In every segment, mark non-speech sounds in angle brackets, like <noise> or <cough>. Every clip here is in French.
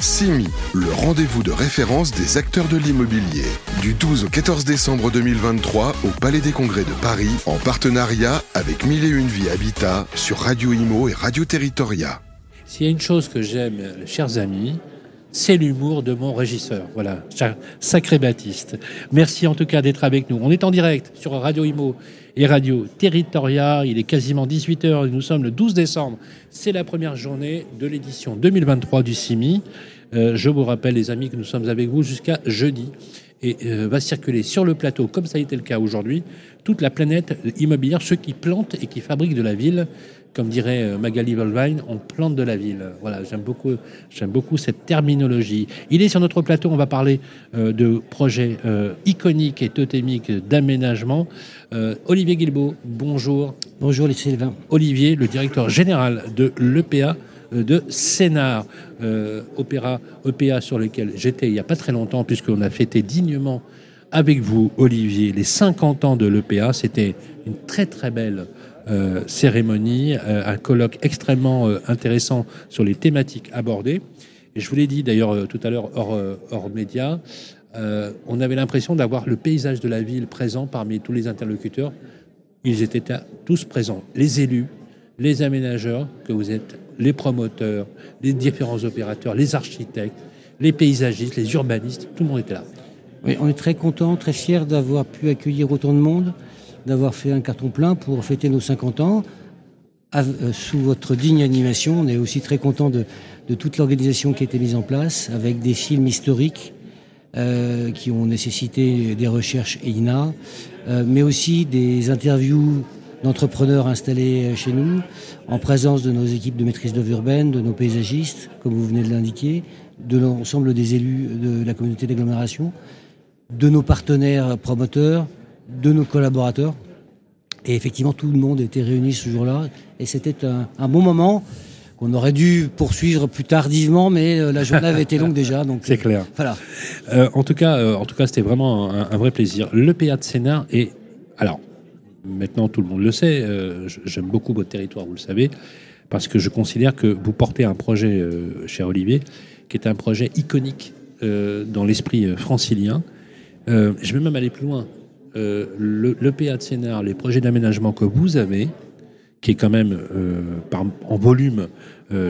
CIMI, le rendez-vous de référence des acteurs de l'immobilier. Du 12 au 14 décembre 2023 au Palais des Congrès de Paris, en partenariat avec Mille et Une Vie Habitat sur Radio Imo et Radio Territoria. S'il y a une chose que j'aime, chers amis, c'est l'humour de mon régisseur. Voilà, sacré Baptiste. Merci en tout cas d'être avec nous. On est en direct sur Radio Imo et Radio Territoria. Il est quasiment 18h et nous sommes le 12 décembre. C'est la première journée de l'édition 2023 du CIMI. Euh, je vous rappelle, les amis, que nous sommes avec vous jusqu'à jeudi et euh, va circuler sur le plateau, comme ça a été le cas aujourd'hui, toute la planète immobilière, ceux qui plantent et qui fabriquent de la ville comme dirait euh, Magali Volvine, on plante de la ville. Voilà, j'aime beaucoup, j'aime beaucoup cette terminologie. Il est sur notre plateau, on va parler euh, de projets euh, iconiques et totémiques d'aménagement. Olivier Guilbeault, bonjour. Bonjour les Sylvain. Olivier, le directeur général de l'EPA de Sénart, opéra, EPA sur lequel j'étais il n'y a pas très longtemps, puisqu'on a fêté dignement avec vous, Olivier, les 50 ans de l'EPA. C'était une très très belle euh, cérémonie, euh, un colloque extrêmement euh, intéressant sur les thématiques abordées. Et je vous l'ai dit d'ailleurs tout à l'heure hors, hors média, on avait l'impression d'avoir le paysage de la ville présent parmi tous les interlocuteurs. Ils étaient tous présents, les élus, les aménageurs, que vous êtes, les promoteurs, les différents opérateurs, les architectes, les paysagistes, les urbanistes, tout le monde était là. Oui, on est très content, très fiers d'avoir pu accueillir autant de monde d'avoir fait un carton plein pour fêter nos 50 ans. Euh, sous votre digne animation, on est aussi très content de, toute l'organisation qui a été mise en place, avec des films historiques euh, qui ont nécessité des recherches EINA, euh, mais aussi des interviews d'entrepreneurs installés chez nous, en présence de nos équipes de maîtrise d'œuvre urbaine, de nos paysagistes, comme vous venez de l'indiquer, de l'ensemble des élus de la communauté d'agglomération, de nos partenaires promoteurs, de nos collaborateurs. Et effectivement, tout le monde était réuni ce jour-là. Et c'était un, bon moment qu'on aurait dû poursuivre plus tardivement, mais euh, la journée avait été longue déjà. <laughs> Donc c'est clair. Euh, voilà. Euh, en tout cas, en tout cas, c'était vraiment un, vrai plaisir. Le PA de Sénat est alors maintenant tout le monde le sait. J'aime beaucoup votre territoire, vous le savez, parce que je considère que vous portez un projet, cher Olivier, qui est un projet iconique dans l'esprit francilien. je vais même aller plus loin. Euh, le, PA de Sénart, les projets d'aménagement que vous avez, qui est quand même euh, en volume euh,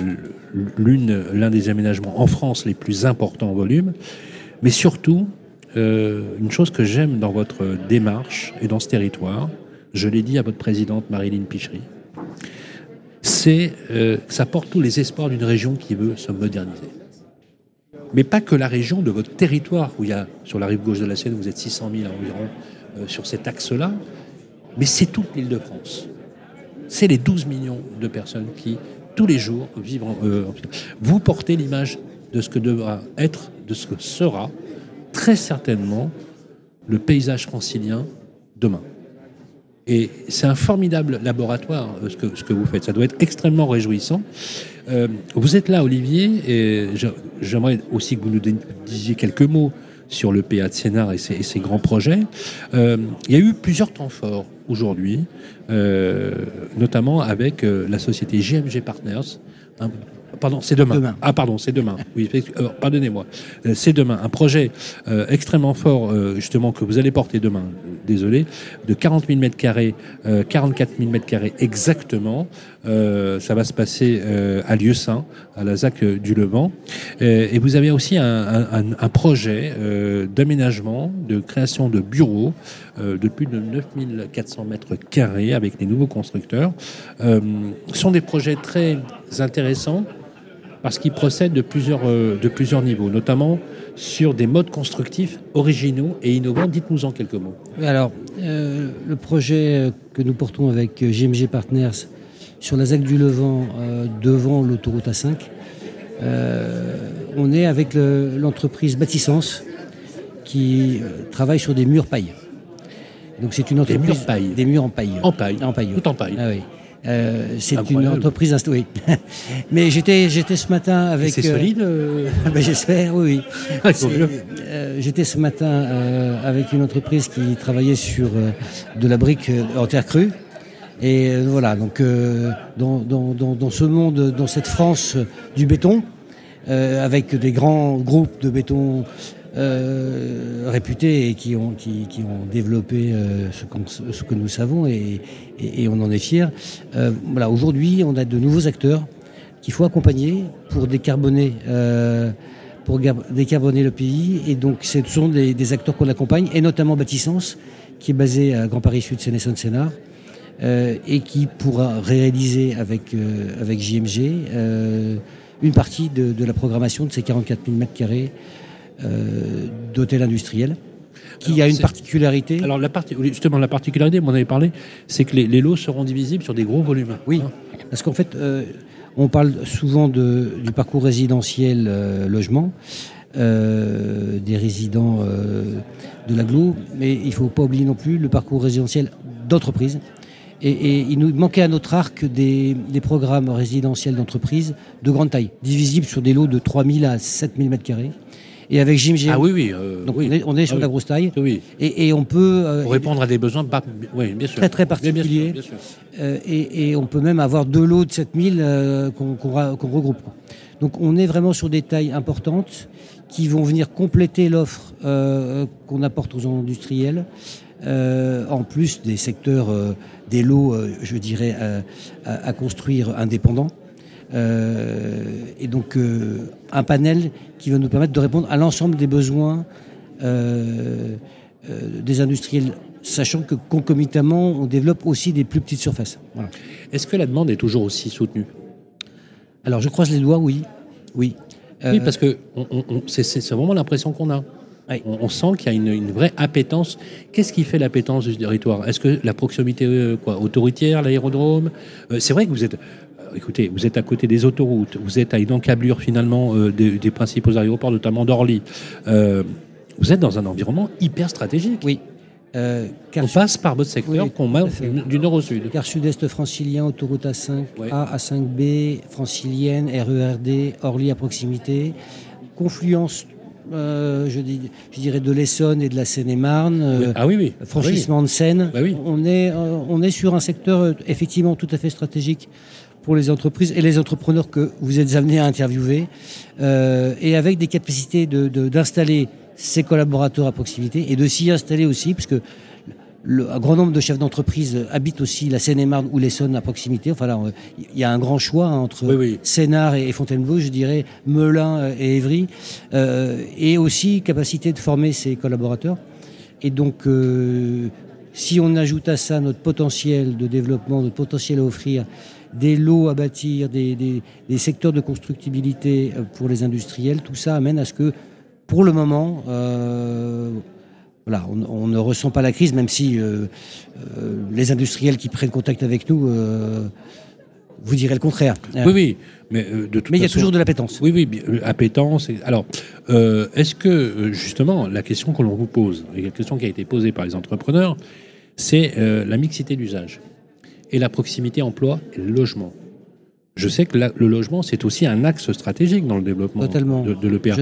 l'un des aménagements en France les plus importants en volume, mais surtout une chose que j'aime dans votre démarche et dans ce territoire, je l'ai dit à votre présidente Marilyn Pichery, c'est que ça porte tous les espoirs d'une région qui veut se moderniser. Mais pas que la région de votre territoire, où il y a sur la rive gauche de la Seine, vous êtes 600 000 environ, sur cet axe-là, mais c'est toute l'île de France. C'est les 12 millions de personnes qui, tous les jours, vivent en... Euh, vous portez l'image de ce que devra être, de ce que sera très certainement le paysage francilien demain. Et c'est un formidable laboratoire, euh, ce que vous faites. Ça doit être extrêmement réjouissant. vous êtes là, Olivier, et j'aimerais aussi que vous nous disiez quelques mots sur le PA de Sénart et ses, grands projets. Euh, il y a eu plusieurs temps forts aujourd'hui, euh, notamment avec euh, la société GMG Partners, Pardon, c'est demain. Ah, pardon, c'est demain. Oui, pardonnez-moi. C'est demain. Un projet extrêmement fort, justement, que vous allez porter demain, désolé, de 40 000 mètres carrés, 44 000 mètres carrés exactement. Ça va se passer à Lieu-Saint, à la ZAC du Levant. et vous avez aussi un, projet d'aménagement, de création de bureaux de plus de 9 400 mètres carrés avec les nouveaux constructeurs. ce sont des projets très intéressants parce qu'il procède de plusieurs, euh, niveaux, notamment sur des modes constructifs originaux et innovants. Dites-nous en quelques mots. Alors, euh, le projet que nous portons avec GMG Partners sur la ZAC du Levant euh, devant l'autoroute A5, on est avec l'entreprise Bâtissance qui travaille sur des murs paille. Donc c'est une entreprise. Des murs paille. Des murs en paille. En paille. En paille. Tout en paille. Ah oui. Euh, c'est une entreprise installée. <laughs> Mais j'étais, j'étais ce matin avec. C'est solide. <laughs> Euh, ben, j'espère, oui. <laughs> Ah, euh, j'étais ce matin avec une entreprise qui travaillait sur de la brique en terre crue. Et voilà, donc dans, dans, dans, ce monde, dans cette France du béton, avec des grands groupes de béton réputés et qui ont, qui, ont développé ce, ce, que nous savons et, et, on en est fiers. voilà, aujourd'hui, on a de nouveaux acteurs qu'il faut accompagner pour décarboner pour décarboner le pays. Et donc, ce sont des, acteurs qu'on accompagne, et notamment Bâtissance, qui est basé à Grand Paris Sud, Sénéchal-Sénard, euh, et qui pourra réaliser avec, euh, avec JMG euh, une partie de, la programmation de ces 44 000 m2 d'hôtels industriels qui a une particularité. Alors la justement, la particularité, vous en avez parlé, c'est que les, lots seront divisibles sur des gros volumes. Oui, hein. parce qu'en fait, on parle souvent du parcours résidentiel euh, logement. Euh, des résidents euh, de l'agglo, mais il ne faut pas oublier non plus le parcours résidentiel d'entreprise. Et, il nous manquait à notre arc des, programmes résidentiels d'entreprise de grande taille, divisibles sur des lots de 3000 à 7000 m2. Et avec Jim Ah oui, oui. Donc On, est, sur ah la grosse taille. Oui. Et, on peut. Pour répondre à des besoins oui, bien sûr. très très particuliers. Euh, et, on peut même avoir deux lots de 7000 euh, qu'on regroupe. Donc on est vraiment sur des tailles importantes qui vont venir compléter l'offre euh, qu'on apporte aux industriels. En plus des secteurs, des lots, je dirais, à, construire indépendants. et donc un panel qui va nous permettre de répondre à l'ensemble des besoins des industriels sachant que concomitamment, on développe aussi des plus petites surfaces. Est-ce que la demande est toujours aussi soutenue? Alors, je croise les doigts, oui. Oui, oui parce que c'est vraiment l'impression qu'on a. On, sent qu'il y a une, vraie appétence. Qu'est-ce qui fait l'appétence du territoire? Est-ce que la proximité euh, quoi, autoritaire, l'aérodrome? Euh, C'est vrai que vous êtes euh, écoutez, vous êtes à côté des autoroutes, vous êtes à une encablure finalement des, des, principaux aéroports, notamment d'Orly. vous êtes dans un environnement hyper stratégique. Oui, euh, on passe par votre secteur qu'on met du nord au sud. Car sud-est francilien, autoroute A5, A, A5B, francilienne, RERD, Orly à proximité, confluence euh, je, dirais de l'Essonne et de la Seine-et-Marne, euh, ah oui, oui. franchissement de Seine. Bah on, est, on est sur un secteur effectivement tout à fait stratégique pour les entreprises et les entrepreneurs que vous êtes amenés à interviewer, et avec des capacités d'installer de, ses collaborateurs à proximité et de s'y installer aussi, puisque le, un grand nombre de chefs d'entreprise habitent aussi la Seine-et-Marne ou l'Essonne à proximité. Enfin, il y a un grand choix hein, entre oui, et, Fontainebleau, je dirais, Melun euh, et Évry, euh, et aussi capacité de former ses collaborateurs. Et donc, euh, si on ajoute à ça notre potentiel de développement, notre potentiel à offrir, des lots à bâtir, des, des secteurs de constructibilité pour les industriels, tout ça amène à ce que pour le moment, euh, voilà, on, ne ressent pas la crise, même si euh, euh, les industriels qui prennent contact avec nous vous direz le contraire. Oui, oui. Mais, de mais il y a toujours de l'appétence. Oui, oui, appétence. Alors, est-ce que, justement, la question que l'on vous pose, et la question qui a été posée par les entrepreneurs, c'est la mixité d'usage et la proximité emploi et logement je sais que le logement, c'est aussi un axe stratégique dans le développement de, de l'EPA.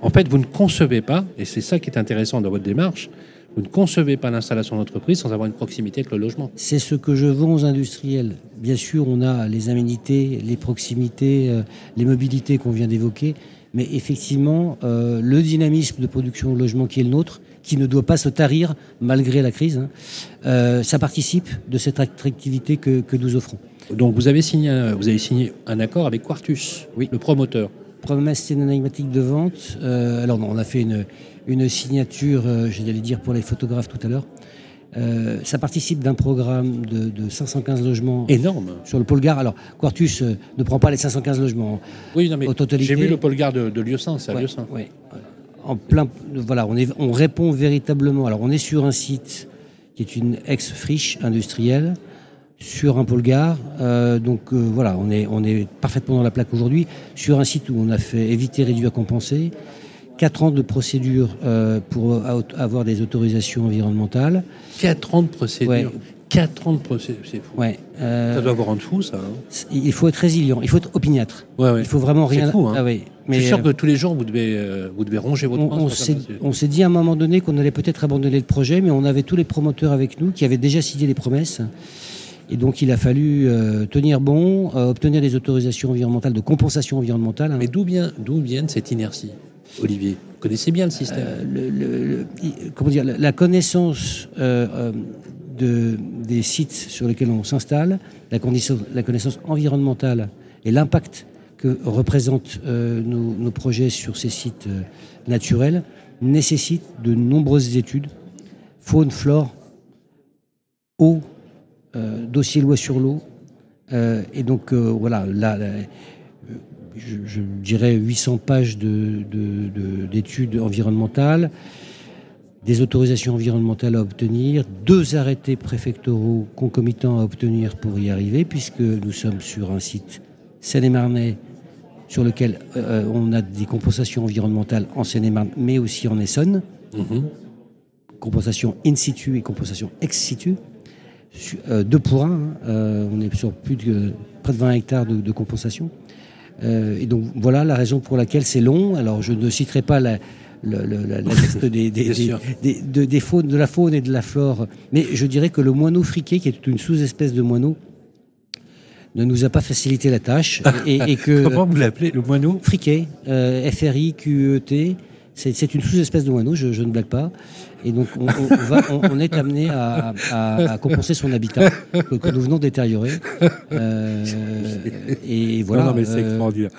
En fait, vous ne concevez pas, et c'est ça qui est intéressant dans votre démarche, vous ne concevez pas l'installation d'entreprise sans avoir une proximité avec le logement. C'est ce que je vends aux industriels. Bien sûr, on a les aménités, les proximités, euh, les mobilités qu'on vient d'évoquer, mais effectivement, euh, le dynamisme de production de logement qui est le nôtre, qui ne doit pas se tarir malgré la crise, hein, euh, ça participe de cette attractivité que nous offrons. Donc vous avez signé, un, vous avez signé un accord avec Quartus, oui. le promoteur. Promesse énigmatique de vente. Euh, alors on a fait une, une signature, euh, j'allais dire pour les photographes tout à l'heure. Euh, ça participe d'un programme de, 515 logements. Énorme. Sur le pôle gare. Alors, Quartus ne prend pas les 515 logements. Oui, non, mais j'ai vu le pôle gare de, de Lieusaint, c'est à Lieusaint. Oui. En plein, voilà, on, est, on répond véritablement. Alors, on est sur un site qui est une ex-friche industrielle sur un pôle gare. Euh, donc euh, voilà, on est, on est parfaitement dans la plaque aujourd'hui, sur un site où on a fait éviter, réduire, compenser. 4 ans de procédure euh, pour avoir des autorisations environnementales. 4 ans de procédure 4 ans de procédure, c'est fou. Ouais, ça doit vous rendre fou, ça. Hein. il faut être résilient, il faut être opiniâtre. Ouais, ouais. Il faut vraiment rien. Fou, hein. ah, Mais, Je suis sûr que tous les jours, vous devez, vous devez ronger votre On, on s'est dit à un moment donné qu'on allait peut-être abandonner le projet, mais on avait tous les promoteurs avec nous qui avaient déjà signé des promesses Et donc il a fallu euh, tenir bon, euh, obtenir des autorisations environnementales, de compensation environnementale. Mais d'où vient, d'où vient cette inertie, Olivier? Vous connaissez bien le système. Euh, le- le- le- i- comment dire, la- connaissance de, des sites sur lesquels on s'installe, la, connaissance environnementale et l'impact que représentent nos, nos projets sur ces sites naturels nécessite de nombreuses études, faune, flore, eau, dossier loi sur l'eau. Euh, et donc euh, voilà, là, là, euh, je, je dirais 800 pages de- de- de- d'études environnementales, des autorisations environnementales à obtenir, deux arrêtés préfectoraux concomitants à obtenir pour y arriver, puisque nous sommes sur un site Seine-et-Marnais sur lequel euh, on a des compensations environnementales en Seine-et-Marne, mais aussi en Essonne, Mhm. compensation in situ et compensation ex situ. Su- euh, deux pour un, hein, euh, on est sur plus de près de 20 hectares de, de compensation. Euh, et donc voilà la raison pour laquelle c'est long. Alors je ne citerai pas la, le- le- la, la <laughs> liste des, des, des- de, des faunes, de la faune et de la flore, mais je dirais que le moineau friqué, qui est une sous-espèce de moineau, ne nous a pas facilité la tâche <laughs> et, et que Comment vous l'appelez, le moineau? Friquet, euh, F-R-I-Q-E-T. C'est une sous-espèce de moineau, je, je ne blague pas. Et donc, on, on- on va- on- on est amené à, à- à compenser son habitat que, que nous venons détériorer. Euh, et voilà. Non, non, mais c'est euh, extraordinaire.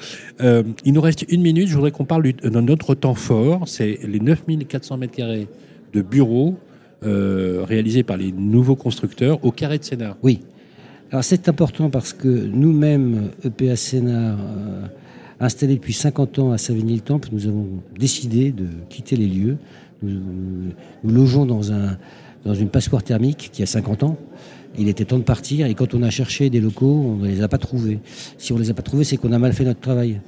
Euh, il nous reste une minute. Je voudrais qu'on parle du- de notre temps fort. C'est les 9400 mètres carrés de bureaux euh, réalisés par les nouveaux constructeurs au carré de Sénat. Oui. Alors c'est important parce que nous-mêmes, EPA Sénat, installés depuis 50 ans à Savigny-le-Temple, nous avons décidé de quitter les lieux. Nous, logeons dans, un, dans une passoire thermique qui a 50 ans. Il était temps de partir et quand on a cherché des locaux, on ne les a pas trouvés. Si on ne les a pas trouvés, c'est qu'on a mal fait notre travail.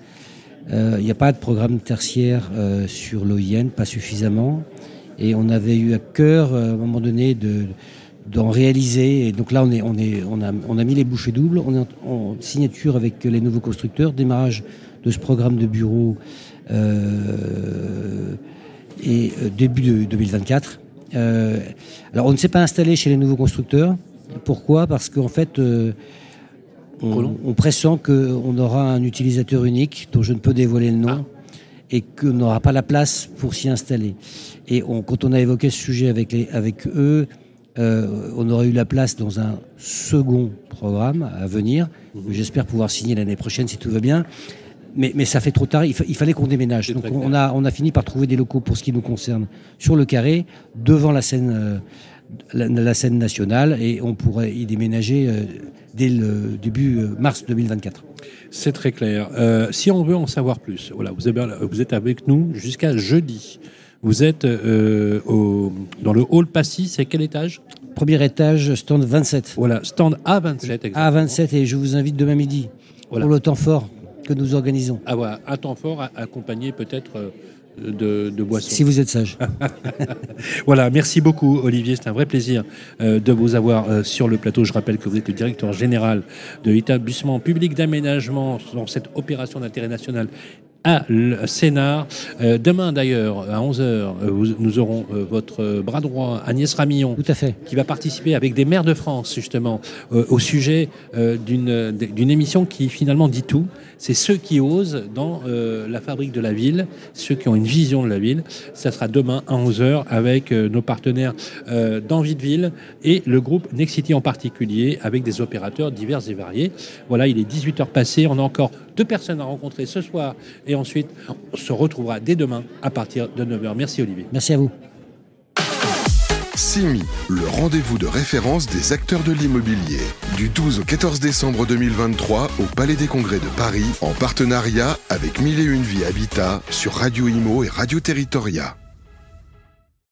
Euh, Il n'y a pas de programme tertiaire euh, sur l'OIN, pas suffisamment. Et on avait eu à cœur, euh, à un moment donné, de d'en réaliser. Et donc là, on, est, on, est, on, a, on a mis les bouchées doubles. On est en, en signature avec les nouveaux constructeurs, démarrage de ce programme de bureau euh, et euh, début de 2024. Euh, alors, on ne s'est pas installé chez les nouveaux constructeurs. Pourquoi? Parce qu'en fait, euh, on, on pressent qu'on aura un utilisateur unique dont je ne peux dévoiler le nom et qu'on n'aura pas la place pour s'y installer. Et on- quand on a évoqué ce sujet avec, les, avec eux, euh, on aurait eu la place dans un second programme à venir. J'espère pouvoir signer l'année prochaine si tout va bien. Mais, mais ça fait trop tard, il, fa- il fallait qu'on déménage. Donc on a, on a fini par trouver des locaux pour ce qui nous concerne sur le carré, devant la scène, euh, la, la scène nationale, et on pourrait y déménager euh, dès le début euh, mars 2024. C'est très clair. Si on veut en savoir plus, voilà, vous, avez- vous êtes avec nous jusqu'à jeudi. Vous êtes au- dans le hall Passy, c'est quel étage? Premier étage, stand 27. Voilà, stand A27. exactement. A27 et je vous invite demain midi Voilà. pour le temps fort que nous organisons. Ah un temps fort accompagné peut-être euh, de, de boissons. Si vous êtes sage. <laughs> Voilà, merci beaucoup Olivier, c'est un vrai plaisir euh, de vous avoir euh, sur le plateau. Je rappelle que vous êtes le directeur général de l'établissement public d'aménagement dans cette opération d'intérêt national à le Sénat. Euh, demain d'ailleurs, à 11h, nous aurons euh, votre euh, bras droit, Agnès Ramillon, Tout à fait. qui va participer avec des maires de France, justement, euh, au sujet euh, d'une d'une émission qui finalement dit tout. C'est ceux qui osent dans euh, la fabrique de la ville, ceux qui ont une vision de la ville. Ça sera demain à 11h avec euh, nos partenaires euh, d'Envie de Ville et le groupe Nexity en particulier, avec des opérateurs divers et variés. Voilà, il est 18h passé. On a encore deux personnes à rencontrer ce soir et ensuite on se retrouvera dès demain à partir de 9h. Merci Olivier. Merci à vous. CIMI, le rendez-vous de référence des acteurs de l'immobilier. Du 12 au 14 décembre 2023 au Palais des Congrès de Paris, en partenariat avec Mille et Une Vie Habitat sur Radio Imo et Radio Territoria.